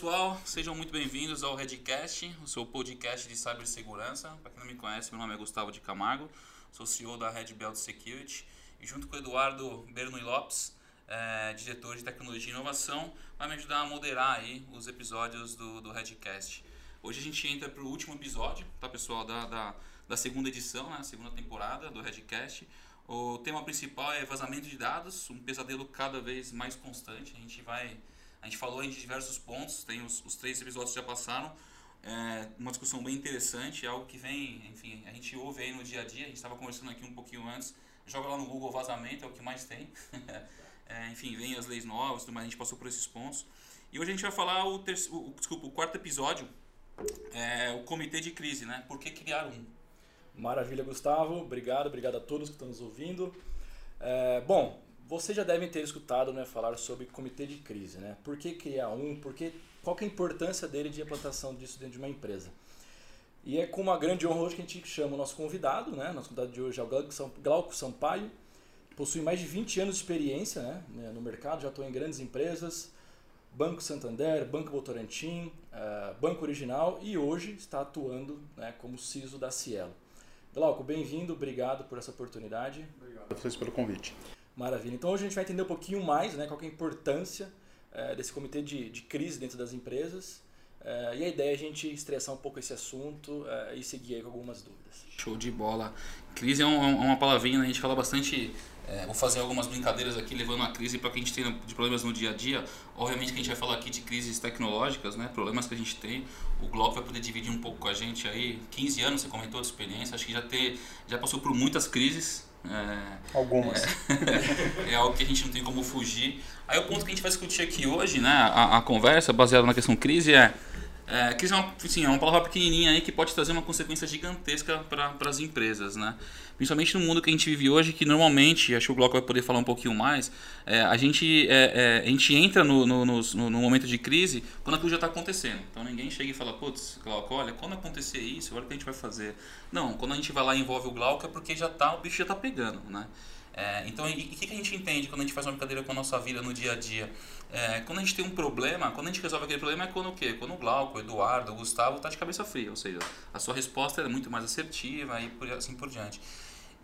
pessoal, sejam muito bem-vindos ao Redcast, o seu podcast de cibersegurança. Para quem não me conhece, meu nome é Gustavo de Camargo, sou CEO da Red Belt Security e junto com o Eduardo Bernui Lopes, é, diretor de tecnologia e inovação, vai me ajudar a moderar aí os episódios do, do Redcast. Hoje a gente entra para o último episódio, tá pessoal, da, da, da segunda edição, né, segunda temporada do Redcast. O tema principal é vazamento de dados, um pesadelo cada vez mais constante. A gente vai a gente falou em diversos pontos, tem os, os três episódios que já passaram. É uma discussão bem interessante, é algo que vem, enfim, a gente ouve aí no dia a dia. A gente estava conversando aqui um pouquinho antes. Joga lá no Google vazamento, é o que mais tem. é, enfim, vem as leis novas, tudo mais, a gente passou por esses pontos. E hoje a gente vai falar o, terceiro, desculpa, o quarto episódio, é, o comitê de crise, né? Por que criar um? Maravilha, Gustavo. Obrigado, obrigado a todos que estão nos ouvindo. É, bom, vocês já devem ter escutado né, falar sobre comitê de crise. Né? Por que criar um? Por que, qual que é a importância dele de implantação disso dentro de uma empresa? E é com uma grande honra hoje que a gente chama o nosso convidado. Né? Nosso convidado de hoje é o Glauco Sampaio. Possui mais de 20 anos de experiência né, né no mercado, já atuou em grandes empresas, Banco Santander, Banco Votorantim, uh, Banco Original e hoje está atuando né, como CISO da Cielo. Glauco, bem-vindo, obrigado por essa oportunidade. Obrigado a vocês pelo convite. Maravilha. Então hoje a gente vai entender um pouquinho mais né, qual é a importância é, desse comitê de, de crise dentro das empresas. É, e a ideia é a gente estressar um pouco esse assunto é, e seguir aí com algumas dúvidas. Show de bola. Crise é, um, é uma palavrinha, né? a gente fala bastante. É, vou fazer algumas brincadeiras aqui levando a crise para que a gente tenha de problemas no dia a dia. Obviamente que a gente vai falar aqui de crises tecnológicas, né? problemas que a gente tem. O Globo vai poder dividir um pouco com a gente aí. 15 anos, você comentou de experiência, acho que já, ter, já passou por muitas crises. É, Algumas. É, é, algo que a gente não tem como fugir. Aí o ponto que a gente vai discutir aqui hoje, né, a, a conversa baseada na questão crise é, é crise é uma, assim, é uma palavra pequenininha aí que pode trazer uma consequência gigantesca para as empresas, né? Principalmente no mundo que a gente vive hoje, que normalmente, acho que o Glauco vai poder falar um pouquinho mais, é, a, gente, é, é, a gente entra no, no, no, no, momento de crise quando aquilo já está acontecendo. Então ninguém chega e fala, putz, Glauco, olha, quando acontecer isso, olha o que a gente vai fazer. Não, quando a gente vai lá e envolve o Glauco é porque já tá, o bicho já está pegando, né? É, então, o que, que a gente entende quando a gente faz uma brincadeira com a nossa vida no dia a dia? É, quando a gente tem um problema, quando a gente resolve aquele problema é quando o quê? Quando o Glauco, o Eduardo, o Gustavo está de cabeça fria, ou seja, a sua resposta é muito mais assertiva e por, assim por diante.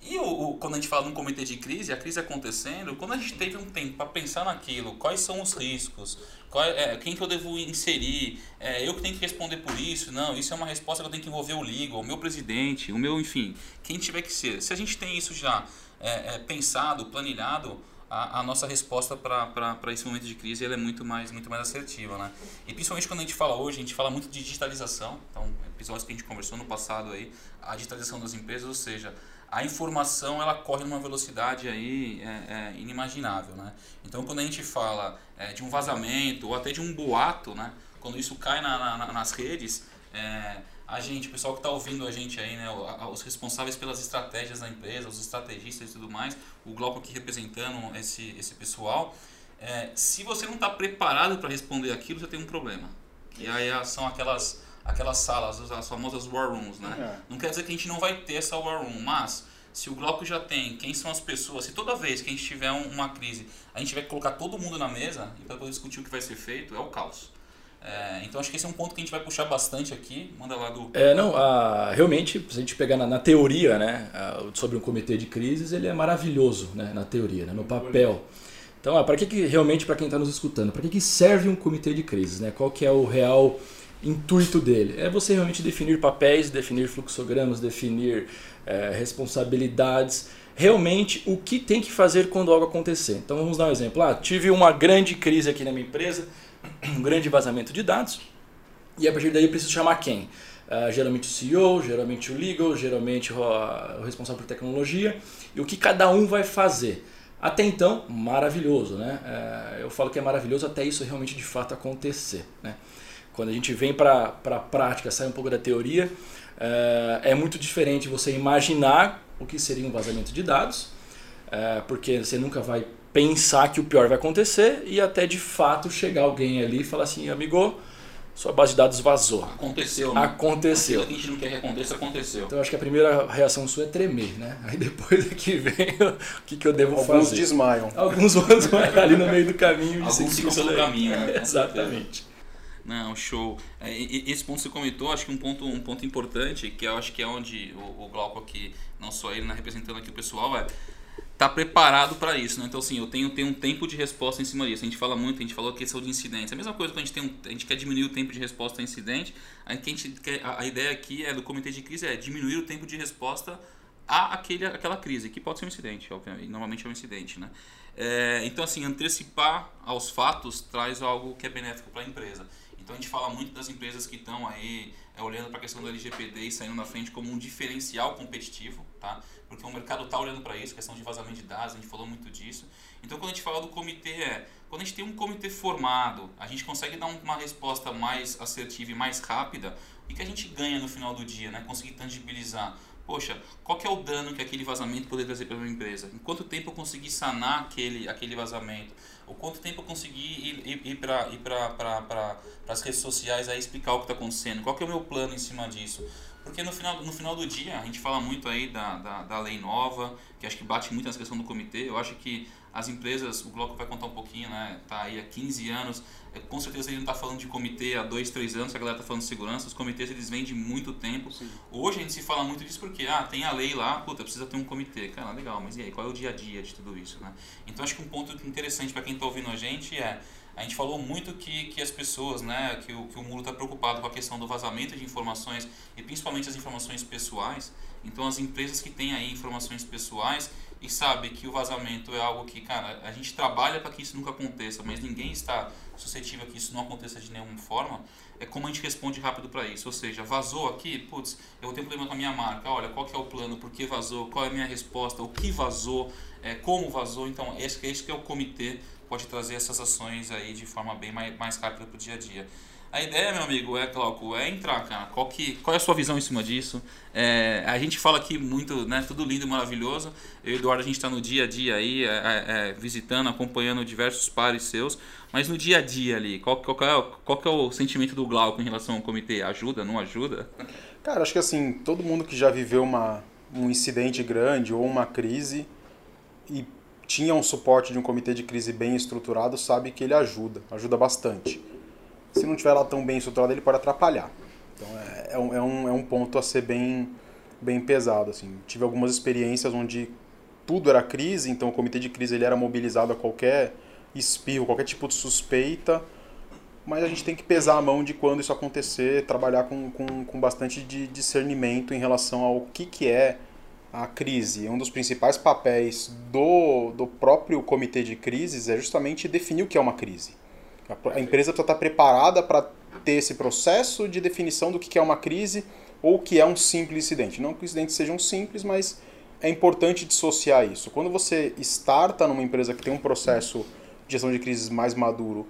E o, o, quando a gente fala num comitê de crise, a crise acontecendo, quando a gente teve um tempo para pensar naquilo, quais são os riscos, qual, é, quem que eu devo inserir, é, eu que tenho que responder por isso, não, isso é uma resposta que eu tenho que envolver o legal, o meu presidente, o meu, enfim, quem tiver que ser. Se a gente tem isso já é, é pensado, planilhado, a, a, nossa resposta para esse momento de crise é muito mais, muito mais assertiva. Né? E principalmente quando a gente fala hoje, a gente fala muito de digitalização, então episódios que a gente conversou no passado aí, a digitalização das empresas, ou seja, a informação ela corre numa velocidade aí é, é, inimaginável, né? Então quando a gente fala é, de um vazamento ou até de um boato, né? Quando isso cai na, na, nas redes, é, a gente, o pessoal que está ouvindo a gente aí, né? Os responsáveis pelas estratégias da empresa, os estrategistas e tudo mais, o Glauco aqui representando esse, esse pessoal, é, se você não está preparado para responder aquilo, você tem um problema. E aí são aquelas aquelas salas, as famosas war rooms, né? É. Não quer dizer que a gente não vai ter essa war room, mas se o Glauco já tem, quem são as pessoas, se toda vez que a gente tiver uma crise, a gente vai colocar todo mundo na mesa e para poder discutir o que vai ser feito, é o caos. É, então acho que esse é um ponto que a gente vai puxar bastante aqui. Manda lá do. É, não, a, realmente, se a gente pegar na, na teoria, né, a, sobre um comitê de crises, ele é maravilhoso, né, na teoria, né, no papel. Então, para que, que realmente, para quem está nos escutando, para que, que serve um comitê de crises? Né? Qual que é o real intuito dele? É você realmente definir papéis, definir fluxogramas, definir é, responsabilidades, realmente o que tem que fazer quando algo acontecer. Então vamos dar um exemplo. Ah, tive uma grande crise aqui na minha empresa, um grande vazamento de dados, e a partir daí eu preciso chamar quem? Uh, geralmente o CEO, geralmente o legal, geralmente o, o responsável por tecnologia, e o que cada um vai fazer. Até então, maravilhoso, né? Uh, eu falo que é maravilhoso até isso realmente de fato acontecer, né? Quando a gente vem para a prática, sai um pouco da teoria, é, é muito diferente você imaginar o que seria um vazamento de dados, é, porque você nunca vai pensar que o pior vai acontecer e até de fato chegar alguém ali e falar assim, amigo, sua base de dados vazou. Aconteceu. Né? Aconteceu. Aquilo que a gente não quer que aconteça, aconteceu. Então acho que a primeira reação sua é tremer, né? Aí depois é que vem o que, que eu devo Alguns fazer. Alguns desmaiam. Alguns desmaiam ali no meio do caminho. Alguns ficam pelo caminho. Né? Exatamente. Não, show. É, esse ponto que você comentou, acho que um ponto, um ponto importante, que eu acho que é onde o, o Glauco aqui, não só ele, né, representando aqui o pessoal, é tá preparado para isso, né? Então assim, eu tenho, tenho um tempo de resposta em cima disso. A gente fala muito, a gente falou questão de incidentes. A mesma coisa quando a gente tem um, a gente quer diminuir o tempo de resposta a incidente, a, gente quer, a, a ideia aqui é do comitê de crise é diminuir o tempo de resposta a aquele, aquela crise, que pode ser um incidente, obviamente, normalmente é um incidente, né? É, então assim, antecipar aos fatos traz algo que é benéfico para a empresa. Então a gente fala muito das empresas que estão aí é, olhando para a questão do LGPD e saindo na frente como um diferencial competitivo, tá? Porque o mercado está olhando para isso, questão de vazamento de dados, a gente falou muito disso. Então quando a gente fala do comitê é, quando a gente tem um comitê formado, a gente consegue dar uma resposta mais assertiva e mais rápida, e que a gente ganha no final do dia, né? Conseguir tangibilizar poxa, qual que é o dano que aquele vazamento poderia trazer para a minha empresa? Em quanto tempo eu consegui sanar aquele, aquele vazamento? Ou quanto tempo eu consegui ir, ir, ir para pra, as redes sociais a explicar o que está acontecendo? Qual que é o meu plano em cima disso? Porque no final, no final do dia, a gente fala muito aí da, da, da lei nova, que acho que bate muito nessa questão do comitê. Eu acho que as empresas, o Glauco vai contar um pouquinho, né? Tá aí há 15 anos. É, com certeza ele não está falando de comitê há 2, 3 anos, a galera está falando de segurança. Os comitês eles vêm de muito tempo. Sim. Hoje a gente se fala muito disso porque, ah, tem a lei lá, puta, precisa ter um comitê. Cara, legal, mas e aí, qual é o dia a dia de tudo isso, né? Então acho que um ponto interessante para quem está ouvindo a gente é a gente falou muito que, que as pessoas, né, que o, que o Muro está preocupado com a questão do vazamento de informações e principalmente as informações pessoais. Então, as empresas que têm aí informações pessoais e sabe que o vazamento é algo que, cara, a gente trabalha para que isso nunca aconteça, mas ninguém está suscetível a que isso não aconteça de nenhuma forma, é como a gente responde rápido para isso. Ou seja, vazou aqui, putz, eu um problema com a minha marca, olha, qual que é o plano, por que vazou, qual é a minha resposta, o que vazou, é, como vazou. Então, esse, esse que é o comitê, pode trazer essas ações aí de forma bem mais, mais rápida para o dia a dia. A ideia, meu amigo, é, Glauco, é entrar, cara. Qual, que, qual é a sua visão em cima disso? É, a gente fala aqui muito, né? Tudo lindo e maravilhoso. Eu e Eduardo, a gente está no dia a dia aí, é, é, é, visitando, acompanhando diversos pares seus. Mas no dia a dia ali, qual, qual, é, qual é o sentimento do Glauco em relação ao comitê? Ajuda, não ajuda? Cara, acho que assim, todo mundo que já viveu uma, um incidente grande ou uma crise e tinha um suporte de um comitê de crise bem estruturado, sabe que ele ajuda, ajuda bastante se não estiver lá tão bem estruturado, ele pode atrapalhar. Então é, é, um, é, um, é um ponto a ser bem, bem pesado. Assim. Tive algumas experiências onde tudo era crise, então o comitê de crise ele era mobilizado a qualquer espirro, qualquer tipo de suspeita, mas a gente tem que pesar a mão de quando isso acontecer, trabalhar com, com, com bastante de discernimento em relação ao que, que é a crise. Um dos principais papéis do, do próprio comitê de crises é justamente definir o que é uma crise. A empresa precisa estar preparada para ter esse processo de definição do que é uma crise ou o que é um simples incidente. Não que os incidentes sejam simples, mas é importante dissociar isso. Quando você starta numa empresa que tem um processo de gestão de crises mais maduro,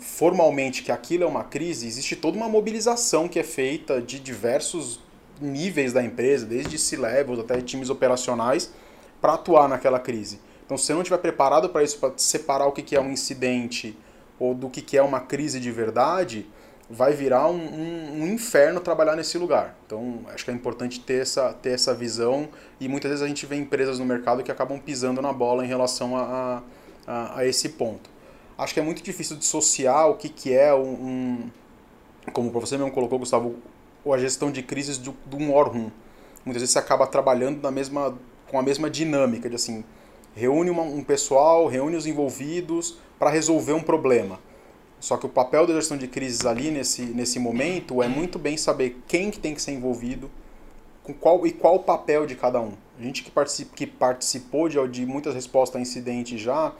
formalmente que aquilo é uma crise, existe toda uma mobilização que é feita de diversos níveis da empresa, desde C-levels até times operacionais, para atuar naquela crise. Então, se você não estiver preparado para isso, para separar o que é um incidente ou do que, que é uma crise de verdade, vai virar um, um, um, inferno trabalhar nesse lugar. Então, acho que é importante ter essa, ter essa visão e muitas vezes a gente vê empresas no mercado que acabam pisando na bola em relação a, a, a esse ponto. Acho que é muito difícil dissociar o que, que é um, um como você mesmo colocou, Gustavo, a gestão de crises de, de um room. Muitas vezes você acaba trabalhando na mesma, com a mesma dinâmica de assim, reúne uma, um pessoal, reúne os envolvidos, para resolver um problema. Só que o papel da gestão de crises ali nesse, nesse momento é muito bem saber quem que tem que ser envolvido com qual, e qual o papel de cada um. A gente que, particip, que participou de, de muitas respostas a incidente já,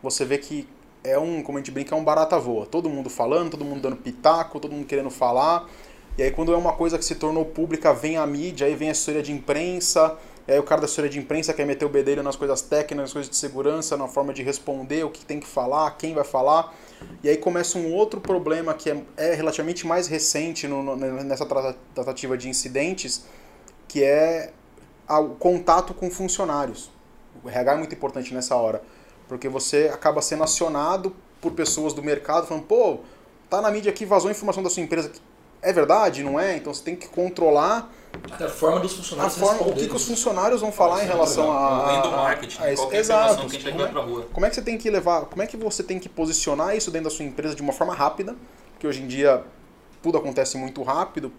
você vê que é um, como a gente brinca, é um barata voa. Todo mundo falando, todo mundo dando pitaco, todo mundo querendo falar. E aí quando é uma coisa que se tornou pública, vem a mídia, aí vem a história de imprensa, e aí o cara da assessoria de imprensa quer meter o bedelho nas coisas técnicas, nas coisas de segurança, na forma de responder, o que tem que falar, quem vai falar. E aí começa um outro problema que é, é relativamente mais recente no, no, nessa tratativa de incidentes, que é o contato com funcionários. O RH é muito importante nessa hora, porque você acaba sendo acionado por pessoas do mercado falando, pô, tá na mídia aqui, vazou informação da sua empresa. É verdade, não é? Então você tem que controlar até a forma dos funcionários. A forma, o que, que, os funcionários vão falar em relação a. Além do marketing, a, a, exato. Que a gente como, é, rua. como é que você tem que levar, como é que você tem que posicionar isso dentro da sua empresa de uma forma rápida, que hoje em dia tudo acontece muito rápido,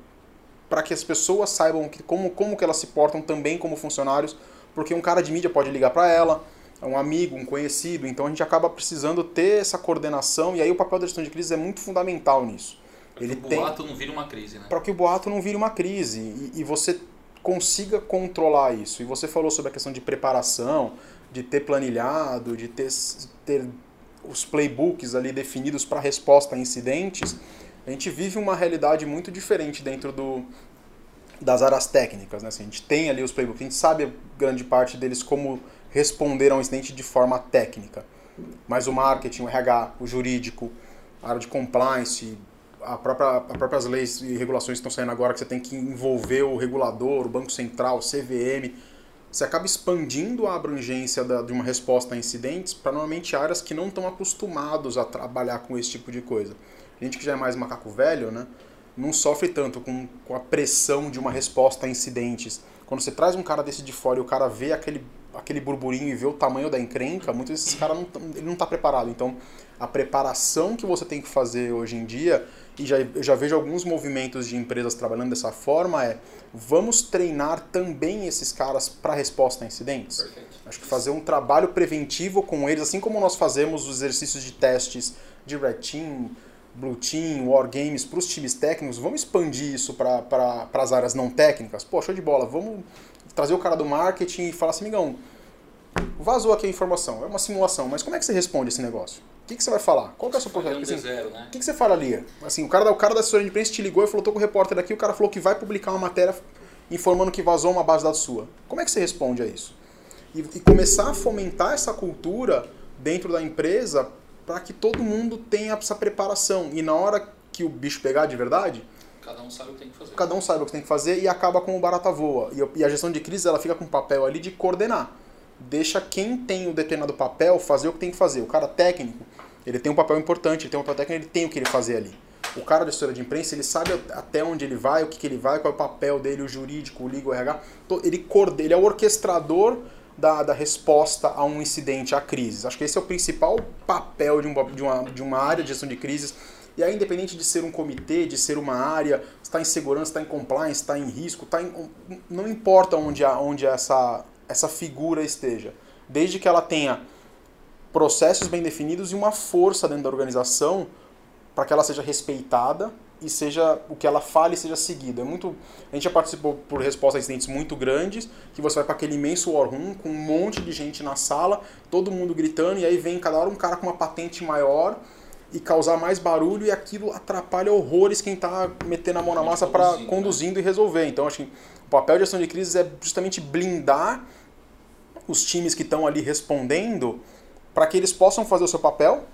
para que as pessoas saibam que, como, como que elas se portam também como funcionários, porque um cara de mídia pode ligar para ela, um amigo, um conhecido, então a gente acaba precisando ter essa coordenação e aí o papel da gestão de crise é muito fundamental nisso. Para que o boato tem... não vire uma crise, né? Para que o boato não vire uma crise e, e você consiga controlar isso. E você falou sobre a questão de preparação, de ter planilhado, de ter, ter os playbooks ali definidos para resposta a incidentes. A gente vive uma realidade muito diferente dentro do, das áreas técnicas. Né? Assim, a gente tem ali os playbooks, a gente sabe grande parte deles como responder a um incidente de forma técnica. Mas o marketing, o RH, o jurídico, a área de compliance, a própria, as próprias leis e regulações que estão saindo agora, que você tem que envolver o regulador, o Banco Central, o CVM, você acaba expandindo a abrangência da, de uma resposta a incidentes para normalmente áreas que não estão acostumados a trabalhar com esse tipo de coisa. A gente que já é mais macaco velho, né, não sofre tanto com, com a pressão de uma resposta a incidentes. Quando você traz um cara desse de fora e o cara vê aquele aquele burburinho e ver o tamanho da encrenca, muitos desses caras não, ele não está preparado. Então, a preparação que você tem que fazer hoje em dia, e já, eu já vejo alguns movimentos de empresas trabalhando dessa forma, é vamos treinar também esses caras para resposta a incidentes. Perfeito. Acho que fazer um trabalho preventivo com eles, assim como nós fazemos os exercícios de testes de Red Team, Blue Team, War Games para os times técnicos, vamos expandir isso para pra, as áreas não técnicas? Pô, show de bola, vamos trazer o cara do marketing e falar assim, amigão, vazou aqui a informação, é uma simulação, mas como é que você responde esse negócio? O que, que você vai falar? Qual que é o seu projeto? Assim, né? O que, que você fala ali? Assim, o cara, o cara da assessoria de imprensa te ligou e falou, tô com o repórter aqui, o cara falou que vai publicar uma matéria informando que vazou uma base de dados sua. Como é que você responde a isso? E, e começar a fomentar essa cultura dentro da empresa para que todo mundo tenha essa preparação. E na hora que o bicho pegar de verdade, Cada um sabe o que tem que fazer. Cada um sabe o que tem que fazer e acaba com o barata voa. E a gestão de crise ela fica com o papel ali de coordenar. Deixa quem tem o determinado papel fazer o que tem que fazer. O cara técnico, ele tem um papel importante, ele tem um papel técnico, ele tem o que ele fazer ali. O cara da história de imprensa, ele sabe até onde ele vai, o que, que ele vai, qual é o papel dele, o jurídico, o legal, o RH. Ele, ele é o orquestrador da, da resposta a um incidente, a crises. Acho que esse é o principal papel de, um, de, uma, de uma área de gestão de crises e aí, independente de ser um comitê, de ser uma área, está em segurança, está em compliance, está em risco, em, não importa onde, onde essa, essa figura esteja, desde que ela tenha processos bem definidos e uma força dentro da organização para que ela seja respeitada e seja o que ela fale seja seguido. É muito, a gente já participou por resposta a incidentes muito grandes, que você vai para aquele imenso war room com um monte de gente na sala, todo mundo gritando e aí vem cada hora um cara com uma patente maior e causar mais barulho e aquilo atrapalha horrores quem está metendo a mão na massa para conduzindo né? e resolver. Então, acho que o papel de gestão de crises é justamente blindar os times que estão ali respondendo para que eles possam fazer o seu papel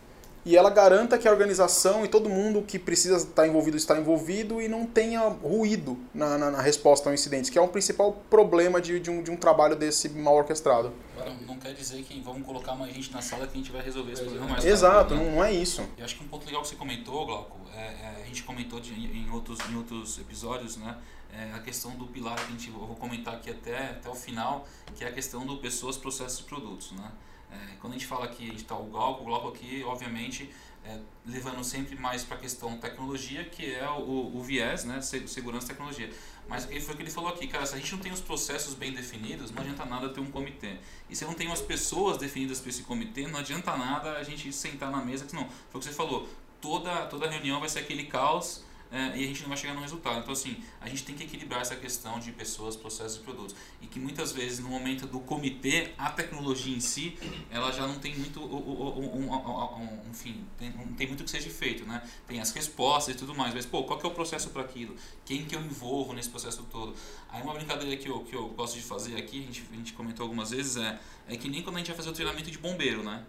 e ela garanta que a organização e todo mundo que precisa estar envolvido está envolvido e não tenha ruído na, na, na resposta ao incidente, que é um principal problema de, de, um, de um trabalho desse mal orquestrado. Agora, não quer dizer que vamos colocar mais gente na sala que a gente vai resolver esse problema mais Exato, não, não é isso. Eu acho que um ponto legal que você comentou, Glauco, é, é, a gente comentou de, em, outros, em outros episódios, né? É a questão do pilar que a gente eu vou comentar aqui até, até o final, que é a questão do pessoas, processos e produtos, né? É, quando a gente fala que a gente está o Glauco, o aqui, obviamente, é, levando sempre mais para a questão tecnologia, que é o, o viés, né, segurança e tecnologia. Mas foi o que ele falou aqui, cara, se a gente não tem os processos bem definidos, não adianta nada ter um comitê. E se não tem as pessoas definidas para esse comitê, não adianta nada a gente sentar na mesa, que não, foi o que você falou, toda, toda reunião vai ser aquele caos e a gente não vai chegar no resultado. Então, assim, a gente tem que equilibrar essa questão de pessoas, processos e produtos. E que muitas vezes, no momento do comitê, a tecnologia em si, ela já não tem muito, um, um, um, enfim, tem, não tem muito que seja feito, né? Tem as respostas e tudo mais, mas, pô, qual que é o processo para aquilo? Quem que eu envolvo nesse processo todo? Aí uma brincadeira que eu, que eu gosto de fazer aqui, a gente, a gente comentou algumas vezes, é, é que nem quando a gente vai fazer o treinamento de bombeiro, né?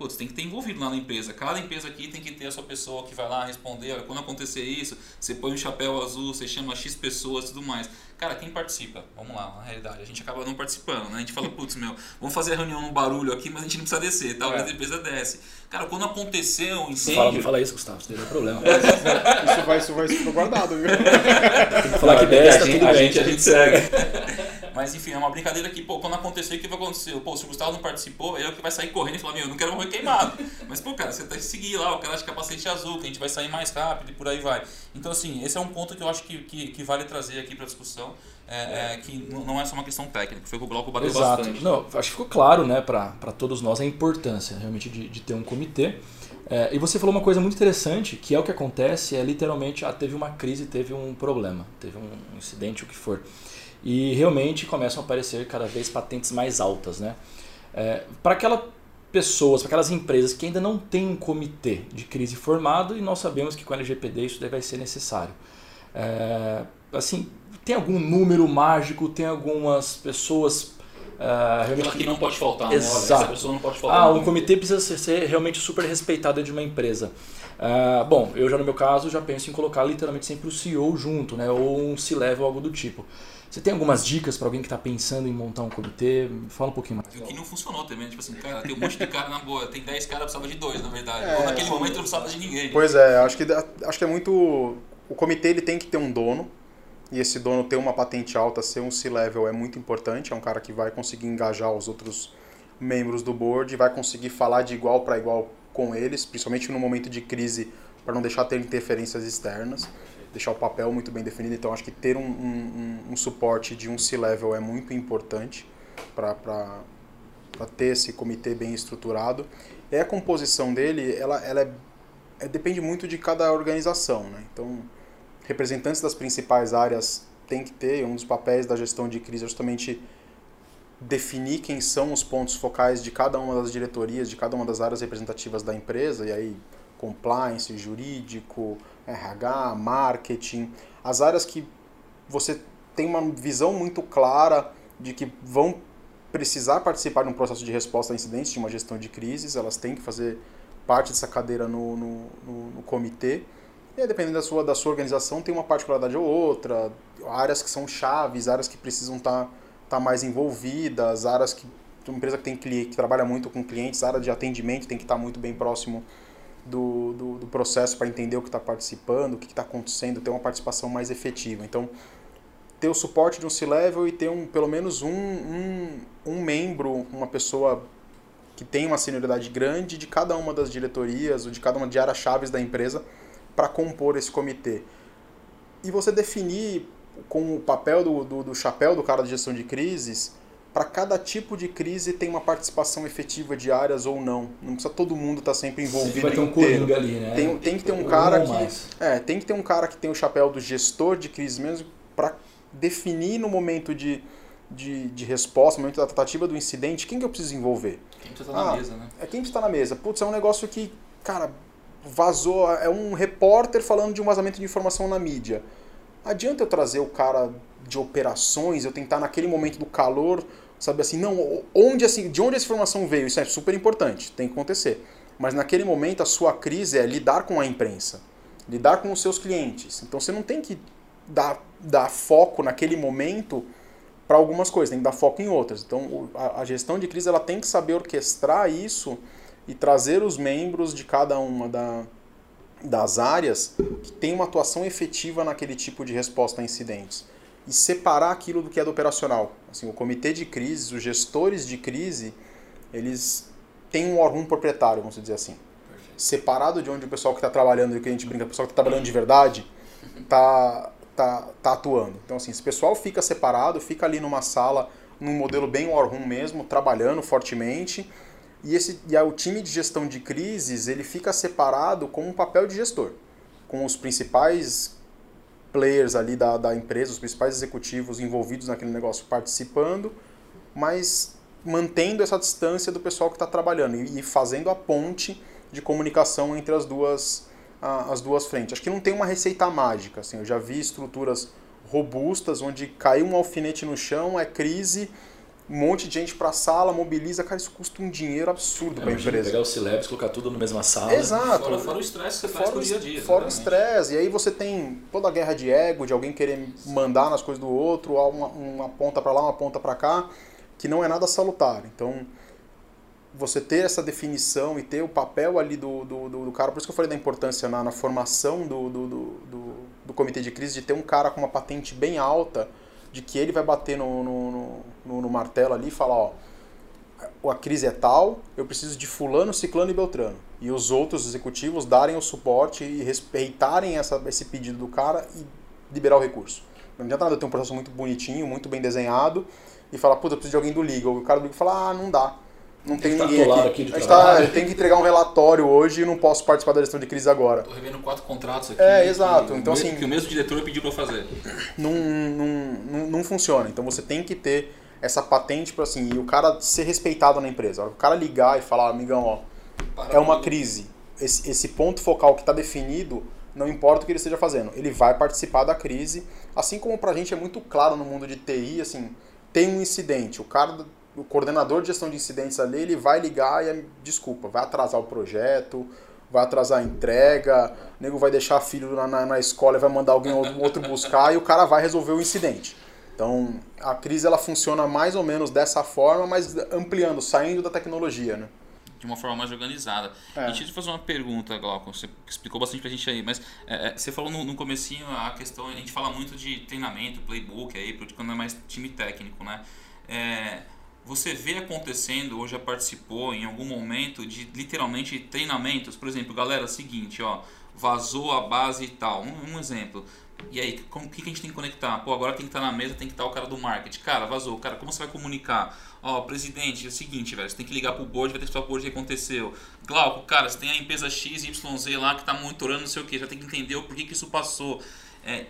Putz, tem que ter envolvido lá na empresa. Cada empresa aqui tem que ter a sua pessoa que vai lá responder, olha, quando acontecer isso, você põe um chapéu azul, você chama X pessoas e tudo mais. Cara, quem participa? Vamos lá, na realidade, a gente acaba não participando, né? A gente fala, putz, meu, vamos fazer a reunião no barulho aqui, mas a gente não precisa descer, talvez é. a empresa desce. Cara, quando aconteceu um incêndio... Fala, não fala isso, Gustavo, isso não é problema. isso vai, isso vai ser guardado, viu? Tem que falar que desce, tá tudo a bem. Gente, a gente segue. Mas enfim, é uma brincadeira que, pô, quando acontecer, o que vai acontecer? Pô, se o Gustavo não participou, ele é o que vai sair correndo e falar, meu, eu não quero morrer queimado. Mas, pô, cara, você tem que seguir lá, o cara de capacete azul, que a gente vai sair mais rápido e por aí vai. Então, assim, esse é um ponto que eu acho que, que, que vale trazer aqui pra discussão, é, é, que não é só uma questão técnica, foi o que o Glauco bateu Exato. bastante. Não, acho que ficou claro, né, para todos nós a importância realmente de, de ter um comitê. É, e você falou uma coisa muito interessante, que é o que acontece, é literalmente, ah, teve uma crise, teve um problema, teve um incidente, o que for. E realmente começam a aparecer cada vez patentes mais altas, né? É, para aquelas pessoas, para aquelas empresas que ainda não têm um comitê de crise formado, e nós sabemos que com a LGPD isso deve ser necessário. É, assim, tem algum número mágico, tem algumas pessoas Uh, realmente que não pode faltar, Exato. Né? Essa pessoa não pode faltar. Ah, um comitê precisa ser, ser realmente super respeitado de uma empresa. Uh, bom, eu já no meu caso já penso em colocar literalmente sempre o CEO junto, né? Ou um C-level, algo do tipo. Você tem algumas dicas para alguém que está pensando em montar um comitê? Fala um pouquinho mais. O que não funcionou também, tipo assim, cara, tem um monte de cara na boa, tem 10 caras, precisava de dois, na verdade. É, Ou naquele momento não precisava de ninguém. Pois é, acho que, acho que é muito. O comitê ele tem que ter um dono, e esse dono ter uma patente alta, ser um C-level é muito importante, é um cara que vai conseguir engajar os outros membros do board, vai conseguir falar de igual para igual com eles, principalmente no momento de crise, para não deixar ter interferências externas, deixar o papel muito bem definido. Então, acho que ter um, um, um suporte de um C-level é muito importante para ter esse comitê bem estruturado. E a composição dele, ela, ela é, é, depende muito de cada organização. Né? Então, representantes das principais áreas têm que ter, um dos papéis da gestão de crise é justamente definir quem são os pontos focais de cada uma das diretorias, de cada uma das áreas representativas da empresa, e aí compliance, jurídico, RH, marketing, as áreas que você tem uma visão muito clara de que vão precisar participar de um processo de resposta a incidentes, de uma gestão de crises, elas têm que fazer parte dessa cadeira no, no, no, no comitê. E aí, dependendo da sua, da sua organização, tem uma particularidade ou outra, áreas que são chaves, áreas que precisam estar tá, tá mais envolvidas, áreas que. Uma empresa que, tem cliente, que trabalha muito com clientes, área de atendimento tem que estar tá muito bem próximo do, do, do processo para entender o que está participando, o que está acontecendo, ter uma participação mais efetiva. Então, ter o suporte de um C-Level e ter um, pelo menos um, um, um membro, uma pessoa que tem uma senioridade grande de cada uma das diretorias ou de cada uma de áreas chaves da empresa para compor esse comitê. E você definir com o papel do, do, do chapéu do cara de gestão de crises, para cada tipo de crise tem uma participação efetiva de áreas ou não. Não precisa todo mundo estar tá sempre envolvido. Vai ter um coringa ali, né? Tem, tem que ter um cara que. É, tem que ter um cara que tem o chapéu do gestor de crise mesmo para definir no momento de, de, de resposta, no momento da tratativa do incidente, quem que eu preciso envolver. Quem precisa estar ah, na mesa, né? É quem precisa estar na mesa. Putz, é um negócio que, cara, vazou, é um repórter falando de um vazamento de informação na mídia. Adianta eu trazer o cara de operações, eu tentar naquele momento do calor, saber assim, não, onde assim, de onde essa informação veio? Isso é super importante, tem que acontecer. Mas naquele momento a sua crise é lidar com a imprensa, lidar com os seus clientes. Então você não tem que dar, dar foco naquele momento para algumas coisas, tem que dar foco em outras. Então a, a gestão de crise ela tem que saber orquestrar isso e trazer os membros de cada uma da, das áreas que tem uma atuação efetiva naquele tipo de resposta a incidentes e separar aquilo do que é do operacional. Assim, o comitê de crise, os gestores de crise, eles têm um órgão proprietário, vamos dizer assim. Separado de onde o pessoal que está trabalhando, e que a gente brinca, o pessoal que está trabalhando de verdade, está tá, tá atuando. Então, assim, esse pessoal fica separado, fica ali numa sala, num modelo bem room mesmo, trabalhando fortemente, e, esse, e o time de gestão de crises ele fica separado com um papel de gestor, com os principais players ali da, da empresa, os principais executivos envolvidos naquele negócio participando, mas mantendo essa distância do pessoal que está trabalhando e, e, fazendo a ponte de comunicação entre as duas, as duas frentes. Acho que não tem uma receita mágica. Assim, eu já vi estruturas robustas onde caiu um alfinete no chão, é crise, um monte de gente para a sala, mobiliza, cara, isso custa um dinheiro absurdo é, para a empresa. pegar o Celebs, colocar tudo na mesma sala. Exato. Fora, fora o estresse que você faz no dia a dia. Fora o estresse. E aí você tem toda a guerra de ego, de alguém querer mandar nas coisas do outro, uma, uma ponta para lá, uma ponta para cá, que não é nada salutar. Então, você ter essa definição e ter o papel ali do, do, do, do cara, por isso que eu falei da importância na, na formação do, do, do, do, do comitê de crise, de ter um cara com uma patente bem alta, de que ele vai bater no, no, no, no martelo ali e falar, ó, a crise é tal, eu preciso de fulano, ciclano e beltrano. E os outros executivos darem o suporte e respeitarem essa, esse pedido do cara e liberar o recurso. Não adianta nada ter um processo muito bonitinho, muito bem desenhado e falar, puta, eu preciso de alguém do legal. O cara do legal fala, ah, não dá. Não tem, tem ninguém aqui. aqui de a gente tá, tem que entregar um relatório hoje e não posso participar da gestão de crise agora. Tô revendo quatro contratos aqui. É, exato. Então, que, assim, que o mesmo diretor pediu para fazer. Não, não, não, não funciona. Então você tem que ter essa patente para assim, e o cara ser respeitado na empresa. O cara ligar e falar, amigão, ó, é uma crise. Esse, esse ponto focal que está definido, não importa o que ele esteja fazendo, ele vai participar da crise. Assim como para a gente é muito claro no mundo de TI, assim, tem um incidente, o cara, o coordenador de gestão de incidentes ali, ele vai ligar e, desculpa, vai atrasar o projeto, vai atrasar a entrega, o nego vai deixar filho na, na, na escola e vai mandar alguém outro buscar e o cara vai resolver o incidente. Então, a crise ela funciona mais ou menos dessa forma, mas ampliando, saindo da tecnologia, né? De uma forma mais organizada. É. deixa eu te fazer uma pergunta, Glauco. Você explicou bastante pra gente aí, mas é, é, você falou no, no comecinho a questão, a gente fala muito de treinamento, playbook aí, quando é mais time técnico, né? É, você vê acontecendo ou já participou em algum momento de literalmente treinamentos? Por exemplo, galera, seguinte, ó, vazou a base e tal. Um, um exemplo. E aí, o que, que a gente tem que conectar? Pô, agora tem que estar na mesa, tem que estar o cara do marketing. Cara, vazou. Cara, como você vai comunicar? Ó, presidente, é o seguinte, velho, você tem que ligar pro board, vai ter que explicar pro board o que aconteceu. Glauco, cara, você tem a empresa XYZ lá que tá monitorando não sei o que, já tem que entender o porquê que isso passou é,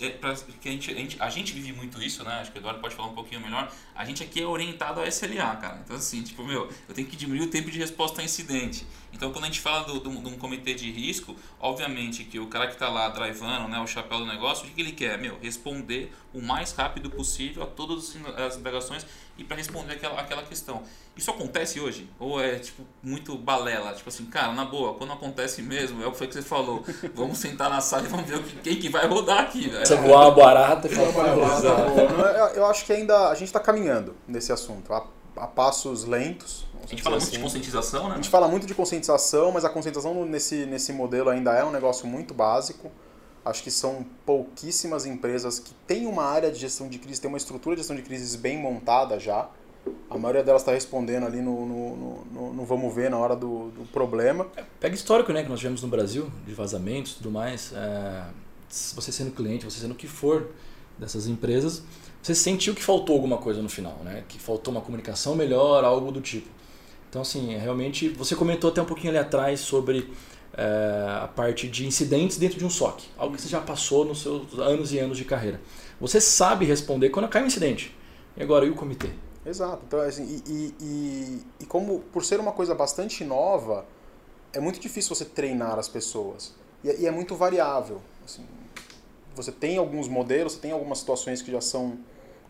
é pra, que a, gente, a, gente, a gente vive muito isso, né? Acho que o Eduardo pode falar um pouquinho melhor. A gente aqui é orientado ao SLA, cara. Então, assim, tipo, meu, eu tenho que diminuir o tempo de resposta a incidente. Então, quando a gente fala de um comitê de risco, obviamente que o cara que está lá drivando, né, o chapéu do negócio, o que, que ele quer? Meu, responder o mais rápido possível a todas as indagações e para responder aquela, aquela questão. Isso acontece hoje? Ou é tipo muito balela? Tipo assim, cara, na boa, quando acontece mesmo, é o que foi que você falou. Vamos sentar na sala e vamos ver quem que vai rodar aqui, velho. Você voar uma barata e falar Eu acho que ainda a gente está caminhando nesse assunto, a, a passos lentos. A gente fala assim. muito de conscientização, né? A gente fala muito de conscientização, mas a conscientização nesse, nesse modelo ainda é um negócio muito básico. Acho que são pouquíssimas empresas que têm uma área de gestão de crise, tem uma estrutura de gestão de crises bem montada já. A maioria delas está respondendo ali no, no, no, no, vamos ver na hora do, do problema. É, pega histórico né, que nós tivemos no Brasil, de vazamentos e tudo mais. É, você sendo cliente, você sendo o que for dessas empresas, você sentiu que faltou alguma coisa no final, né? que faltou uma comunicação melhor, algo do tipo. Então, assim, realmente, você comentou até um pouquinho ali atrás sobre é, a parte de incidentes dentro de um SOC, algo que você já passou nos seus anos e anos de carreira. Você sabe responder quando cai um incidente. E agora, e o comitê? Exato. Então, assim, e, e, e como por ser uma coisa bastante nova, é muito difícil você treinar as pessoas. E, e é muito variável. Assim, você tem alguns modelos, você tem algumas situações que já são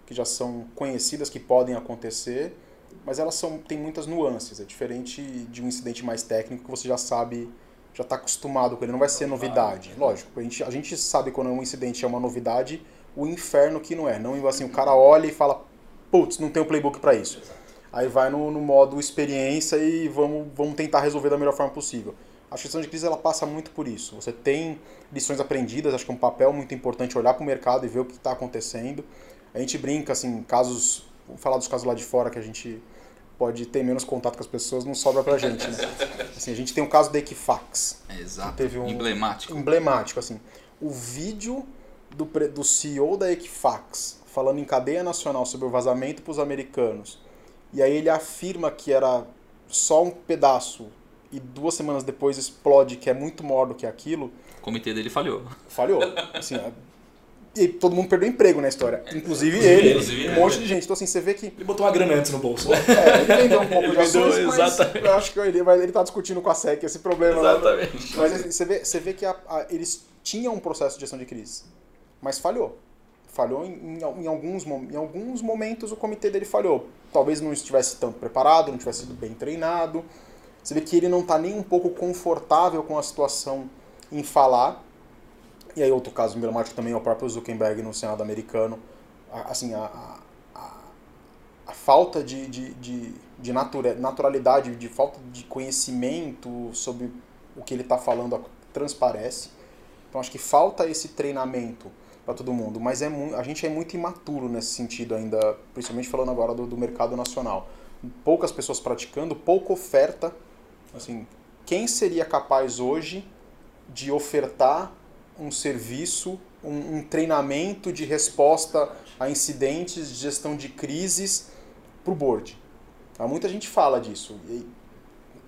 que já são conhecidas que podem acontecer, mas elas são têm muitas nuances. É diferente de um incidente mais técnico que você já sabe já está acostumado com ele, não vai ser novidade. Lógico, a gente, a gente sabe quando um incidente é uma novidade, o inferno que não é. Não assim, o cara olha e fala, putz, não tem o playbook para isso. Aí vai no, no, modo experiência e vamos, vamos tentar resolver da melhor forma possível. A gestão de crise ela passa muito por isso. Você tem lições aprendidas, acho que é um papel muito importante olhar para o mercado e ver o que está acontecendo. A gente brinca, assim, casos, vou falar dos casos lá de fora que a gente pode ter menos contato com as pessoas, não sobra pra gente, né? Assim, a gente tem o um caso da Equifax. É, exato. Teve um emblemático. Emblemático, assim. O vídeo do, do CEO da Equifax falando em cadeia nacional sobre o vazamento para os americanos. E aí ele afirma que era só um pedaço e duas semanas depois explode que é muito maior do que aquilo. O comitê dele falhou. Falhou. Assim, e todo mundo perdeu emprego na história. Inclusive ele, Inclusive, um monte de gente. Então assim, você vê que... Ele botou uma grana antes no bolso. É, ele vendeu um pouco de ações, mas eu acho que ele, ele tá discutindo com a SEC esse problema. Exatamente. Mas assim, você, vê, você vê que a, a, eles tinham um processo de gestão de crise, mas falhou. Falhou em, em, em, alguns, em alguns momentos o comitê dele falhou. Talvez não estivesse tanto preparado, não tivesse sido bem treinado. Você vê que ele não está nem um pouco confortável com a situação em falar e aí outro caso emblemático também é o próprio Zuckerberg no Senado americano. Assim, a, a, a falta de, de, de, de natura, naturalidade, de falta de conhecimento sobre o que ele está falando transparece. Então acho que falta esse treinamento para todo mundo, mas é a gente é muito imaturo nesse sentido ainda, principalmente falando agora do, do mercado nacional. Poucas pessoas praticando, pouca oferta. Assim, quem seria capaz hoje de ofertar um serviço, um, um treinamento de resposta a incidentes, de gestão de crises para o board? Há muita gente fala disso.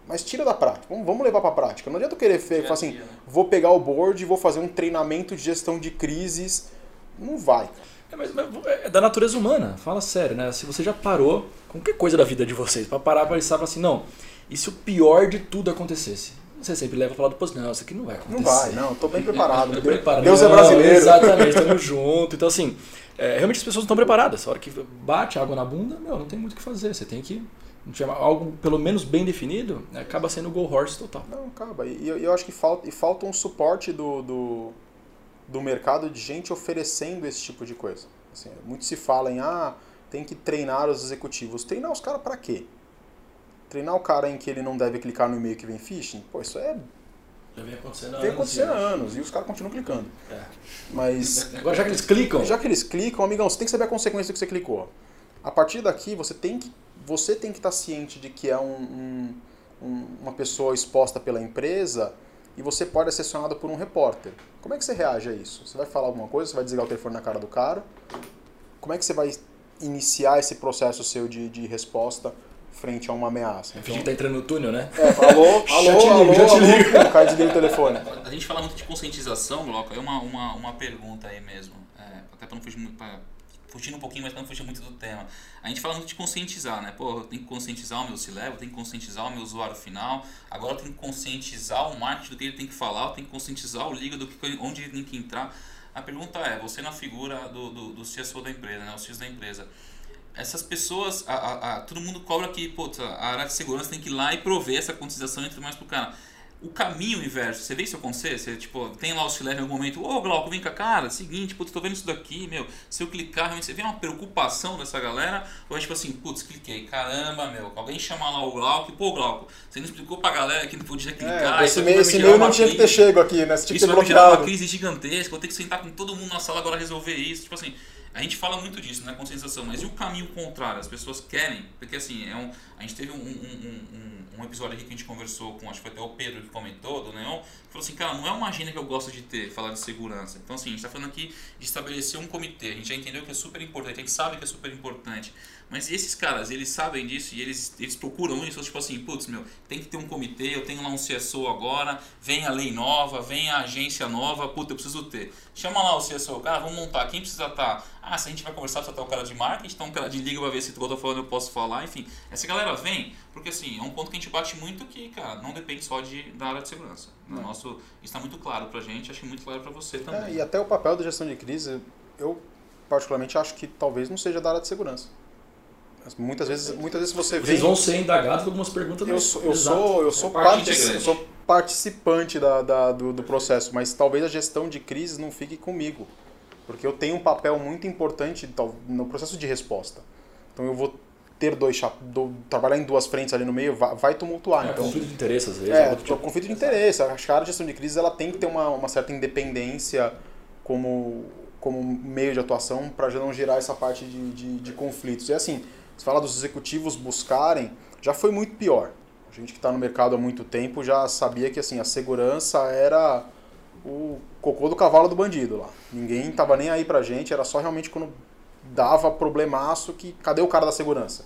Mas tira da prática. Vamos levar para a prática. Não adianta eu querer falar assim, né? vou pegar o board e vou fazer um treinamento de gestão de crises. Não vai. É, mas, mas, é da natureza humana. Fala sério, né? Se você já parou qualquer coisa da vida de vocês para parar para pensar assim, não, e se o pior de tudo acontecesse? Você sempre leva para falar do positivo. Não, isso aqui não vai acontecer. Não vai, não. Estou bem preparado. Deus, preparado. Deus é brasileiro. Exatamente, estamos juntos. Então, assim, é, realmente as pessoas não estão preparadas. A hora que bate água na bunda, meu, não tem muito o que fazer. Você tem que algo pelo menos bem definido, né, acaba sendo go horse total. Não, acaba. E eu, eu acho que falta, e falta um suporte do, do, do mercado de gente oferecendo esse tipo de coisa. Assim, muito se fala em, ah, tem que treinar os executivos. Treinar os caras para quê? Treinar o cara em que ele não deve clicar no e-mail que vem phishing? Pô, isso é já vem acontecendo há vem acontecendo anos, anos e os caras continuam clicando. É. Mas. Agora, já que eles clicam. Já que eles clicam, amigão, você tem que saber a consequência do que você clicou. A partir daqui, você tem que você tem que estar ciente de que é um, um, uma pessoa exposta pela empresa e você pode ser acionado por um repórter. Como é que você reage a isso? Você vai falar alguma coisa? Você vai desligar o telefone na cara do cara? Como é que você vai iniciar esse processo seu de, de resposta frente a uma ameaça? Então, a gente tá entrando no túnel, né? É, alô, alô, já te ligo, alô, já te ligo. Alô, o cara desliga o telefone. A gente fala muito de conscientização, Glauco, aí uma, uma, uma pergunta aí mesmo, é, até para não fugir muito... Pra fugindo um pouquinho, mas não fugir muito do tema. A gente fala muito de conscientizar, né? Pô, eu tenho que conscientizar o meu C-Level, eu tenho que conscientizar o meu usuário final, agora eu tenho que conscientizar o marketing do que ele tem que falar, eu tenho que conscientizar o liga do que, onde ele tem que entrar. A pergunta é, você na figura do, do, do CSO da empresa, né? O CIS da empresa, essas pessoas, a, a, a, todo mundo cobra que, pô, a área de segurança tem que ir lá e prover essa conscientização e tudo mais pro cara o caminho inverso. Você vê isso acontecer? Você, tipo, tem lá o Chilé em algum momento, ô oh, Glauco, vem cá, cara, seguinte, putz, tô vendo isso daqui, meu, se eu clicar, você vê uma preocupação dessa galera, ou é tipo assim, putz, cliquei, caramba, meu, alguém chamar lá o Glauco, pô, Glauco, você não explicou pra galera que não podia clicar, é, esse meio, esse meio não tinha que ter chego aqui, né? Esse isso vai me gerar uma crise gigantesca, vou ter que sentar com todo mundo na sala agora resolver isso, tipo assim, a gente fala muito disso, né, conscientização, mas e o caminho contrário? As pessoas querem, porque assim, é um, a gente teve um, um, um, um episódio aqui que a gente conversou com, acho que foi até o Pedro que comentou, do Neon, falou assim, cara, não é uma agenda que eu gosto de ter, falar de segurança. Então assim, a gente está falando aqui de estabelecer um comitê, a gente já entendeu que é super importante, a gente sabe que é super importante, mas esses caras, eles sabem disso e eles, eles procuram isso, tipo assim, putz, meu, tem que ter um comitê, eu tenho lá um CSO agora, vem a lei nova, vem a agência nova, puta, eu preciso ter. Chama lá o CSO, cara, vamos montar, quem precisa estar? Tá? Ah, se a gente vai conversar, precisa estar o cara de marketing, então o cara de liga vai ver se eu tô falando eu posso falar, enfim. Essa galera vem, porque assim, é um ponto que a gente bate muito que, cara, não depende só de, da área de segurança. No nosso, isso está muito claro pra gente, acho que muito claro pra você também. É, e até o papel da gestão de crise, eu particularmente acho que talvez não seja da área de segurança. Muitas vezes, muitas vezes você Vocês vem... vão ser indagados com algumas perguntas. Eu sou, eu sou, eu sou, é eu sou participante da, da do, do, processo, mas talvez a gestão de crise não fique comigo, porque eu tenho um papel muito importante no processo de resposta. Então eu vou ter dois do, trabalhar em duas frentes ali no meio vai, vai tumultuar. É, então, conflito de interesse às vezes. É, é tipo, conflito de interesse. Acho que a gestão de crise ela tem que ter uma, uma certa independência como como meio de atuação para já não gerar essa parte de, de, de conflitos. E assim, você fala dos executivos buscarem, já foi muito pior. A gente que está no mercado há muito tempo já sabia que assim a segurança era o cocô do cavalo do bandido lá. Ninguém tava nem aí pra gente, era só realmente quando dava problemaço que cadê o cara da segurança?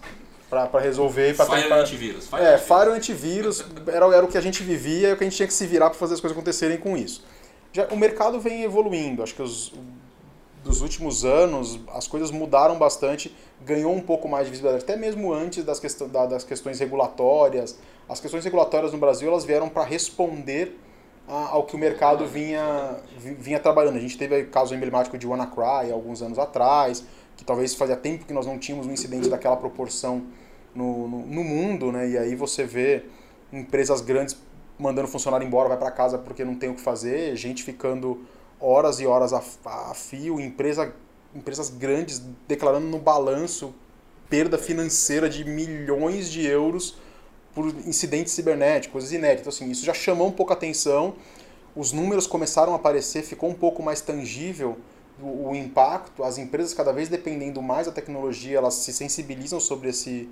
para resolver. Pra Fire tentar... antivírus. Fire é, Fire antivírus era, era o que a gente vivia e o que a gente tinha que se virar para fazer as coisas acontecerem com isso. Já, o mercado vem evoluindo, acho que os, dos últimos anos as coisas mudaram bastante, ganhou um pouco mais de visibilidade, até mesmo antes das, questão, das questões regulatórias. As questões regulatórias no Brasil elas vieram para responder a, ao que o mercado vinha, vinha trabalhando. A gente teve o caso emblemático de WannaCry alguns anos atrás, que talvez fazia tempo que nós não tínhamos um incidente daquela proporção no, no, no mundo, né? e aí você vê empresas grandes mandando funcionário embora, vai para casa porque não tem o que fazer, gente ficando horas e horas a, a fio, empresa, empresas grandes declarando no balanço perda financeira de milhões de euros por incidentes cibernéticos, coisas inéditas. Então, assim, isso já chamou um pouco a atenção, os números começaram a aparecer, ficou um pouco mais tangível o, o impacto, as empresas cada vez dependendo mais da tecnologia, elas se sensibilizam sobre esse,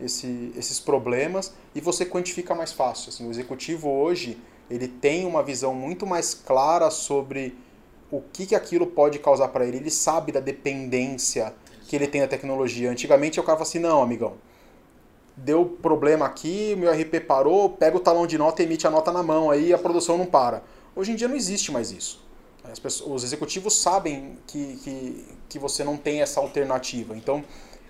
esse, esses problemas e você quantifica mais fácil. Assim, o executivo hoje ele tem uma visão muito mais clara sobre o que, que aquilo pode causar para ele. Ele sabe da dependência que ele tem da tecnologia. Antigamente o cara fala assim, não, amigão, deu problema aqui, meu RP parou, pega o talão de nota e emite a nota na mão, aí a produção não para. Hoje em dia não existe mais isso. Pessoas, os executivos sabem que, que, que você não tem essa alternativa. Então,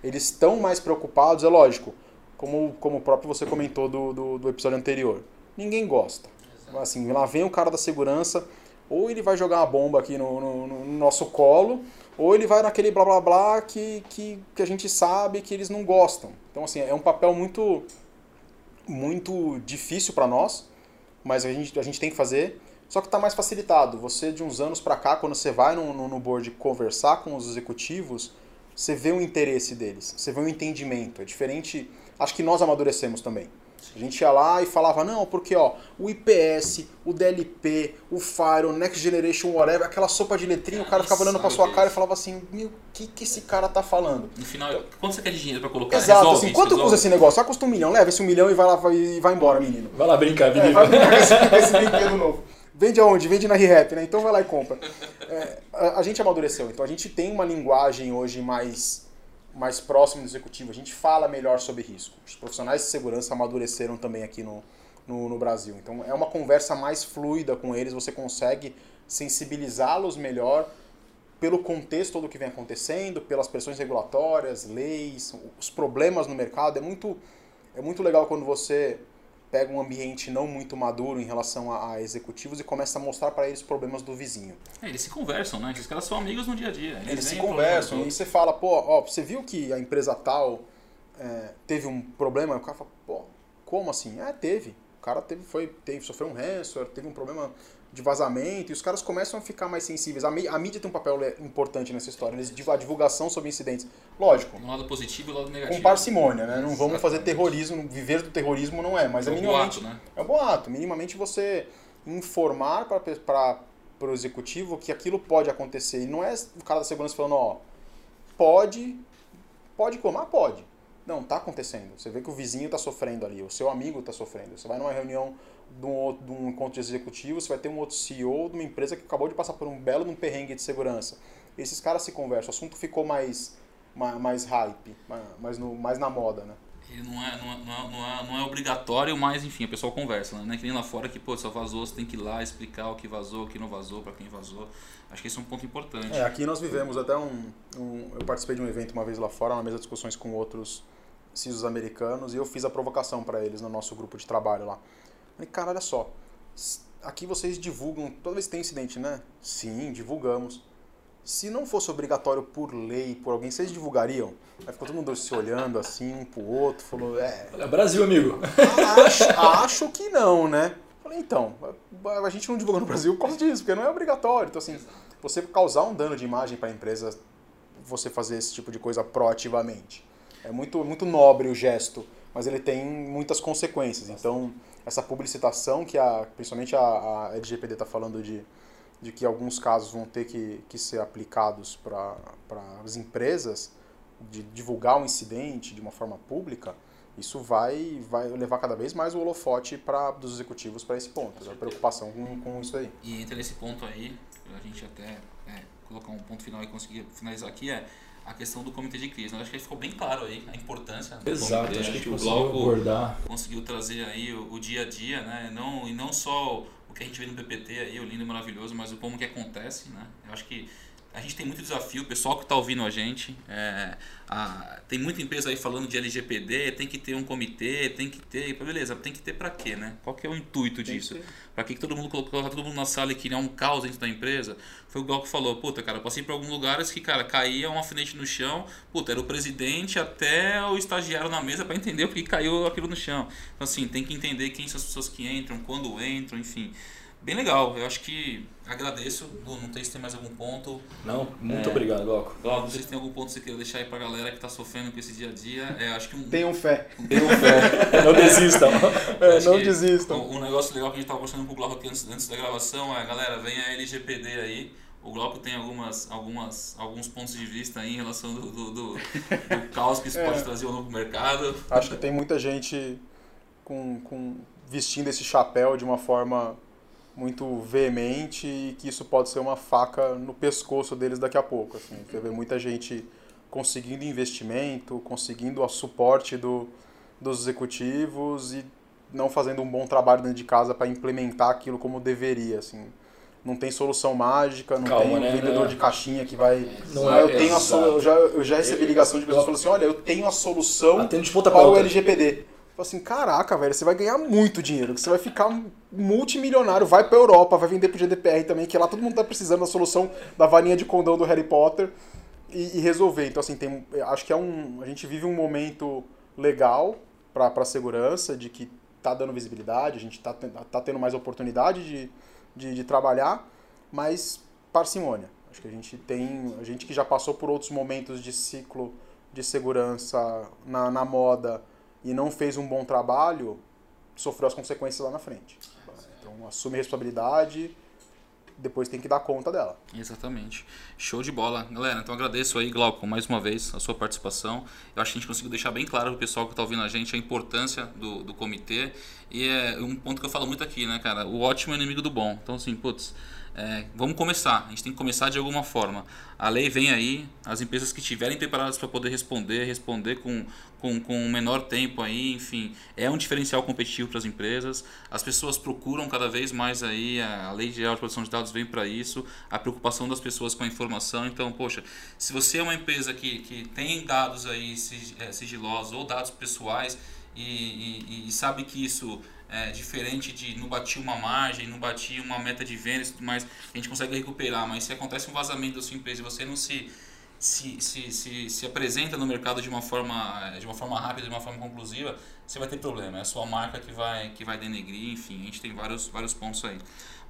eles estão mais preocupados, é lógico, como, como o próprio você comentou do, do, do episódio anterior. Ninguém gosta. Assim, lá vem o cara da segurança, ou ele vai jogar uma bomba aqui no, no, no, nosso colo, ou ele vai naquele blá blá blá que, que, que a gente sabe que eles não gostam. Então, assim, é um papel muito, muito difícil para nós, mas a gente, a gente tem que fazer. Só que está mais facilitado. Você, de uns anos para cá, quando você vai no, no, no board conversar com os executivos, você vê o interesse deles, você vê o entendimento. É diferente. Acho que nós amadurecemos também. A gente ia lá e falava, não, porque ó, o IPS, o DLP, o Fire, o Next Generation, whatever, aquela sopa de letrinha, o cara ficava olhando pra sua cara e falava assim, meu, o que, que esse cara tá falando? No final, então, quanto você quer de dinheiro pra colocar? Exato, resolve, assim, quanto custa esse negócio? Ah, custa um milhão, leva esse um milhão e vai lá vai, e vai embora, menino. Vai lá brincar, menino. É, vai brincar esse, esse brinquedo novo. Vende aonde? Vende na ReHap, né? Então vai lá e compra. É, a, a gente amadureceu, então a gente tem uma linguagem hoje mais mais próximo do executivo. A gente fala melhor sobre risco. Os profissionais de segurança amadureceram também aqui no, no, no Brasil. Então é uma conversa mais fluida com eles, você consegue sensibilizá-los melhor pelo contexto do que vem acontecendo, pelas pressões regulatórias, leis, os problemas no mercado. É muito, é muito legal quando você pega um ambiente não muito maduro em relação a, a executivos e começa a mostrar para eles problemas do vizinho. É, eles se conversam, né? Esses caras são amigos no dia a dia. Eles, eles se conversam e você fala, pô, ó, você viu que a empresa tal é, teve um problema? O cara fala, pô, como assim? É, teve. O cara teve, foi, teve, sofreu um ransomware, teve um problema de vazamento, e os caras começam a ficar mais sensíveis. A, a mídia tem um papel importante nessa história, eles, a divulgação sobre incidentes. Lógico. Um lado positivo e um lado negativo. Com parcimônia, né? Não vamos fazer terrorismo, viver do terrorismo não é, mas é, é minimamente. Boato, né? É um boato. Minimamente você informar para o executivo que aquilo pode acontecer. E não é o cara da segurança falando, ó, pode, pode como? Ah, pode. Não, tá acontecendo. Você vê que o vizinho está sofrendo ali, o seu amigo está sofrendo. Você vai numa reunião de um, outro, de um encontro de executivo, você vai ter um outro CEO de uma empresa que acabou de passar por um belo um perrengue de segurança. Esses caras se conversam, o assunto ficou mais, mais, mais hype, mais, no, mais na moda, né? E não é, não, é, não, é, não é obrigatório, mas enfim, o pessoal conversa, né? Não é que nem lá fora que, pô, só vazou, você tem que ir lá explicar o que vazou, o que não vazou, para quem vazou. Acho que esse é um ponto importante. É, aqui nós vivemos até um, um, Eu participei de um evento uma vez lá fora, uma mesa de discussões com outros CISOs americanos e eu fiz a provocação para eles no nosso grupo de trabalho lá. Falei, cara, olha só, aqui vocês divulgam, toda vez que tem incidente, né? Sim, divulgamos. Se não fosse obrigatório por lei, por alguém, vocês divulgariam? Aí ficou todo mundo se olhando assim, um pro outro, falou, é. É Brasil, amigo. Acho, acho que não, né? Falei, então, a gente não divulga no Brasil por causa disso, porque não é obrigatório. Então, assim, você causar um dano de imagem para a empresa, você fazer esse tipo de coisa proativamente. É muito, muito nobre o gesto, mas ele tem muitas consequências. Então, essa publicitação que a, principalmente a, a LGPD está falando de, de que alguns casos vão ter que, que ser aplicados para as empresas, de divulgar um incidente de uma forma pública, isso vai, vai levar cada vez mais o holofote pra, dos executivos para esse ponto, a preocupação com, com isso aí. E entre nesse ponto aí, a gente até é, colocar um ponto final e conseguir finalizar aqui, é a questão do comitê de crise. Eu acho que ficou bem claro aí a importância Exato, comitê. Acho, acho que, o Glauco abordar. conseguiu trazer aí o, o, dia a dia, né? Não, e não só o que a gente vê no PPT aí, o lindo e maravilhoso, mas o como que acontece, né? Eu acho que a gente tem muito desafio, o pessoal que está ouvindo a gente, é, a, tem muita empresa aí falando de LGPD, tem que ter um comitê, tem que ter, beleza, tem que ter para quê, né? Qual que é o intuito tem disso? Para que, que todo mundo colocou todo mundo na sala e criar um caos dentro da empresa? Foi igual que falou, puta, cara, eu passei por alguns lugares que, cara, caía um alfinete no chão, puta, era o presidente até o estagiário na mesa para entender por que caiu aquilo no chão. Então, assim, tem que entender quem são as pessoas que entram, quando entram, enfim bem legal. Eu acho que agradeço. Não sei se tem mais algum ponto. Não, muito é, obrigado, Glauco. Glauco, não sei se tem algum ponto que você queira deixar aí pra galera que tá sofrendo com esse dia a dia. É, acho que um, Tenham fé. Tenham fé. não desistam. É, não desistam. Um, um, negócio legal que a gente tava mostrando pro Glauco aqui antes, antes da gravação é, galera, vem a LGPD aí. O, O Glauco tem algumas, algumas, alguns pontos de vista aí em relação do, do, do, do caos que isso pode trazer ao novo mercado. Acho que tem muita gente com, com vestindo esse chapéu de uma forma muito veemente e que isso pode ser uma faca no pescoço deles daqui a pouco. Assim. Você vê muita gente conseguindo investimento, conseguindo o suporte do, dos executivos e não fazendo um bom trabalho dentro de casa para implementar aquilo como deveria, assim. Não tem solução mágica, não Calma, tem né? vendedor de caixinha que vai. Não ah, é eu tenho a solu- eu já, eu já recebi ligação de pessoas falando assim: olha, eu tenho a solução para o. LGPD. Assim, caraca, velho, você vai ganhar muito dinheiro, você vai ficar multimilionário, vai pra Europa, vai vender pro GDPR também, que lá todo mundo tá precisando da solução da varinha de condão do Harry Potter e, e resolver. Então, assim, tem, acho que é um. A gente vive um momento legal pra, pra segurança, de que tá dando visibilidade, a gente tá, tá tendo mais oportunidade de, de, de trabalhar, mas parcimônia. Acho que a gente tem. A gente que já passou por outros momentos de ciclo de segurança na, na moda e não fez um bom trabalho, sofreu as consequências lá na frente. Então assume a responsabilidade, depois tem que dar conta dela. Exatamente. Show de bola. Galera, então agradeço aí, Glauco, mais uma vez a sua participação. Eu acho que a gente conseguiu deixar bem claro pro pessoal que está ouvindo a gente a importância do, do comitê. E é um ponto que eu falo muito aqui, né, cara? O ótimo é inimigo do bom. Então, assim, putz, é, vamos começar. A gente tem que começar de alguma forma. A lei vem aí, as empresas que estiverem preparadas para poder responder, responder com, com, com um menor tempo aí, enfim, é um diferencial competitivo para as empresas. As pessoas procuram cada vez mais aí, a lei geral de proteção de dados vem para isso, a preocupação das pessoas com a informação. Então, poxa, se você é uma empresa que, que tem dados aí eh, sigilosos ou dados pessoais e, e- e sabe que isso é diferente de não bater uma margem, não bater uma meta de vendas e tudo mais, a gente consegue recuperar, mas se acontece um vazamento da sua empresa e você não se se, se, se, se apresenta no mercado de uma forma de uma forma rápida, de uma forma conclusiva, você vai ter problema. É a sua marca que vai que vai denegrir, enfim, a gente tem vários vários pontos aí.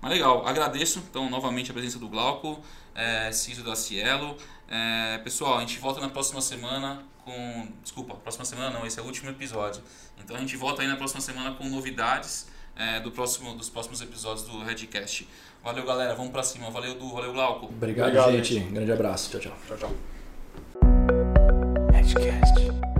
Mas legal, agradeço então novamente a presença do Glauco, é, Ciso da Cielo. É, pessoal, a gente volta na próxima semana com. Desculpa, próxima semana não, esse é o último episódio. Então a gente volta aí na próxima semana com novidades é, do próximo, dos próximos episódios do Redcast. Valeu, galera, vamos pra cima. Valeu, Du, valeu, Glauco. Obrigado, Obrigado, gente. Grande abraço. Tchau, tchau. Tchau, tchau. Edcast.